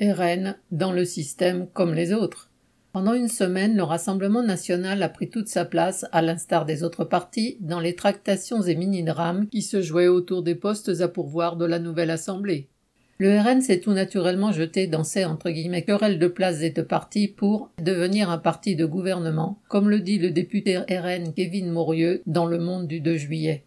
RN dans le système comme les autres. Pendant une semaine, le Rassemblement national a pris toute sa place, à l'instar des autres partis, dans les tractations et mini-drames qui se jouaient autour des postes à pourvoir de la nouvelle Assemblée. Le RN s'est tout naturellement jeté dans ces entre guillemets querelles de places et de partis pour devenir un parti de gouvernement, comme le dit le député RN Kevin Maurieux dans Le Monde du 2 juillet.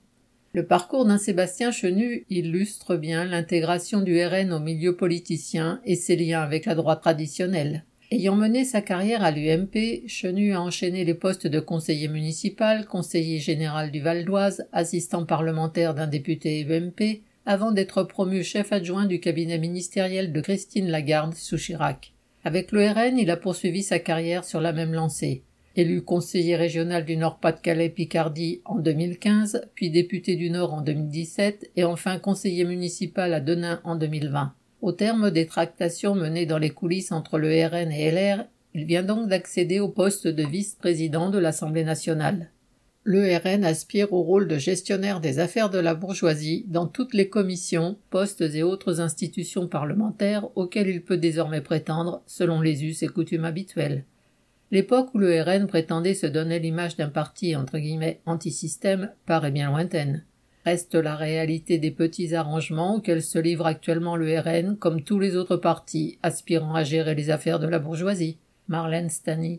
Le parcours d'un Sébastien Chenu illustre bien l'intégration du RN au milieu politicien et ses liens avec la droite traditionnelle. Ayant mené sa carrière à l'UMP, Chenu a enchaîné les postes de conseiller municipal, conseiller général du Val d'Oise, assistant parlementaire d'un député UMP, avant d'être promu chef adjoint du cabinet ministériel de Christine Lagarde sous Chirac. Avec le RN, il a poursuivi sa carrière sur la même lancée. Élu conseiller régional du Nord-Pas-de-Calais-Picardie en 2015, puis député du Nord en 2017 et enfin conseiller municipal à Denain en 2020. Au terme des tractations menées dans les coulisses entre le RN et LR, il vient donc d'accéder au poste de vice-président de l'Assemblée nationale. Le RN aspire au rôle de gestionnaire des affaires de la bourgeoisie dans toutes les commissions, postes et autres institutions parlementaires auxquelles il peut désormais prétendre selon les us et coutumes habituels. L'époque où le RN prétendait se donner l'image d'un parti entre guillemets anti-système paraît bien lointaine. Reste la réalité des petits arrangements auxquels se livre actuellement le RN comme tous les autres partis aspirant à gérer les affaires de la bourgeoisie. Marlène Stany.